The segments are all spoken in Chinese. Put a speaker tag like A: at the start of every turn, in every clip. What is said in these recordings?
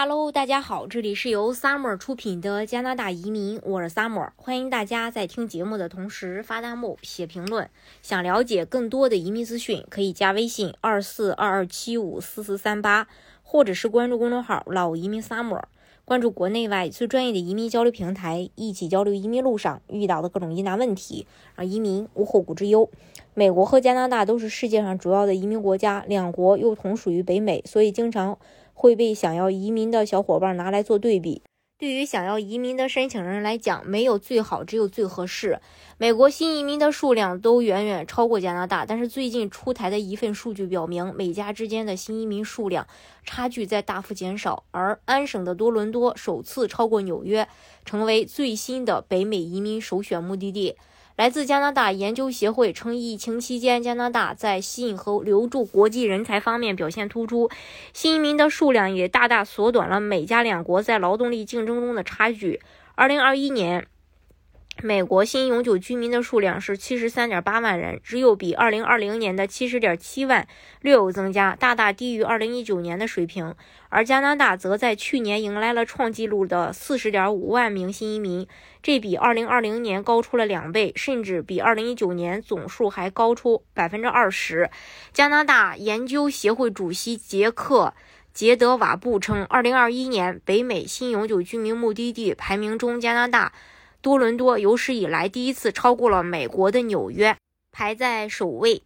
A: Hello，大家好，这里是由 Summer 出品的加拿大移民，我是 Summer，欢迎大家在听节目的同时发弹幕、写评论。想了解更多的移民资讯，可以加微信二四二二七五四四三八，或者是关注公众号“老移民 Summer”，关注国内外最专业的移民交流平台，一起交流移民路上遇到的各种疑难问题，让移民无后顾之忧。美国和加拿大都是世界上主要的移民国家，两国又同属于北美，所以经常。会被想要移民的小伙伴拿来做对比。对于想要移民的申请人来讲，没有最好，只有最合适。美国新移民的数量都远远超过加拿大，但是最近出台的一份数据表明，美加之间的新移民数量差距在大幅减少。而安省的多伦多首次超过纽约，成为最新的北美移民首选目的地。来自加拿大研究协会称，疫情期间加拿大在吸引和留住国际人才方面表现突出，新移民的数量也大大缩短了美加两国在劳动力竞争中的差距。二零二一年。美国新永久居民的数量是七十三点八万人，只有比二零二零年的七十点七万略有增加，大大低于二零一九年的水平。而加拿大则在去年迎来了创纪录的四十点五万名新移民，这比二零二零年高出了两倍，甚至比二零一九年总数还高出百分之二十。加拿大研究协会主席杰克·杰德瓦布称，二零二一年北美新永久居民目的地排名中，加拿大。多伦多有史以来第一次超过了美国的纽约，排在首位，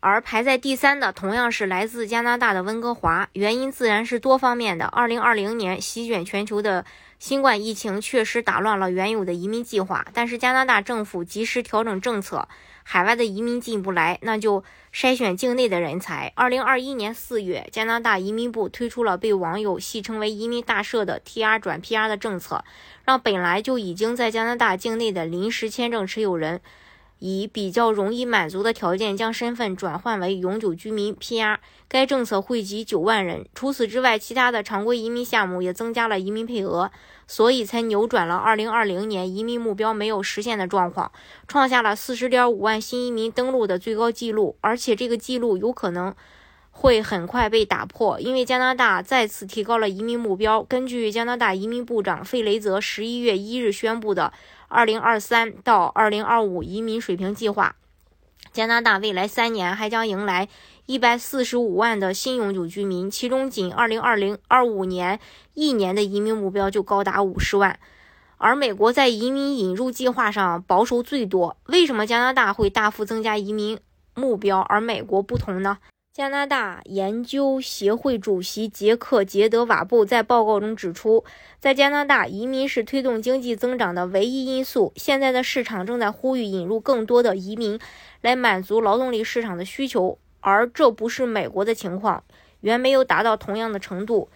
A: 而排在第三的同样是来自加拿大的温哥华。原因自然是多方面的。二零二零年席卷全球的新冠疫情确实打乱了原有的移民计划，但是加拿大政府及时调整政策。海外的移民进不来，那就筛选境内的人才。二零二一年四月，加拿大移民部推出了被网友戏称为“移民大赦”的 TR 转 PR 的政策，让本来就已经在加拿大境内的临时签证持有人。以比较容易满足的条件将身份转换为永久居民 （PR）。该政策惠及九万人。除此之外，其他的常规移民项目也增加了移民配额，所以才扭转了2020年移民目标没有实现的状况，创下了40.5万新移民登陆的最高纪录。而且这个纪录有可能会很快被打破，因为加拿大再次提高了移民目标。根据加拿大移民部长费雷泽11月1日宣布的。二零二三到二零二五移民水平计划，加拿大未来三年还将迎来一百四十五万的新永久居民，其中仅二零二零二五年一年的移民目标就高达五十万。而美国在移民引入计划上保守最多，为什么加拿大会大幅增加移民目标，而美国不同呢？加拿大研究协会主席杰克·杰德瓦布在报告中指出，在加拿大，移民是推动经济增长的唯一因素。现在的市场正在呼吁引入更多的移民，来满足劳动力市场的需求，而这不是美国的情况，远没有达到同样的程度。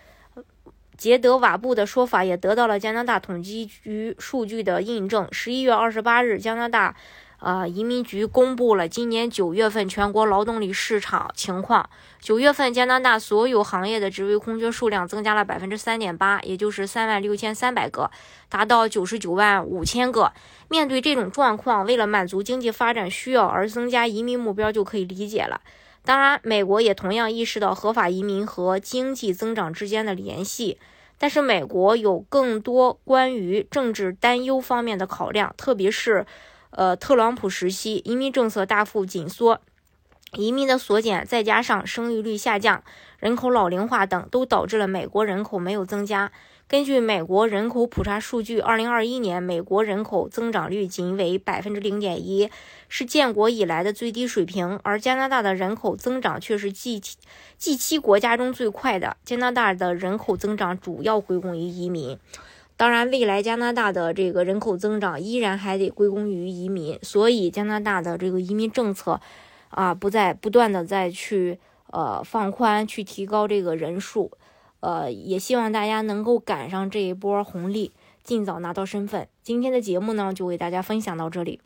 A: 杰德瓦布的说法也得到了加拿大统计局数据的印证。十一月二十八日，加拿大。呃，移民局公布了今年九月份全国劳动力市场情况。九月份，加拿大所有行业的职位空缺数量增加了百分之三点八，也就是三万六千三百个，达到九十九万五千个。面对这种状况，为了满足经济发展需要而增加移民目标就可以理解了。当然，美国也同样意识到合法移民和经济增长之间的联系，但是美国有更多关于政治担忧方面的考量，特别是。呃，特朗普时期移民政策大幅紧缩，移民的缩减，再加上生育率下降、人口老龄化等，都导致了美国人口没有增加。根据美国人口普查数据，二零二一年美国人口增长率仅为百分之零点一，是建国以来的最低水平。而加拿大的人口增长却是 G G 七国家中最快的。加拿大的人口增长主要归功于移民。当然，未来加拿大的这个人口增长依然还得归功于移民，所以加拿大的这个移民政策啊，不再不断的再去呃放宽，去提高这个人数，呃，也希望大家能够赶上这一波红利，尽早拿到身份。今天的节目呢，就为大家分享到这里。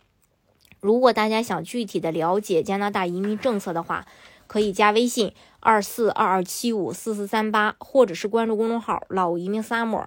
A: 如果大家想具体的了解加拿大移民政策的话，可以加微信二四二二七五四四三八，或者是关注公众号“老移民 summer”。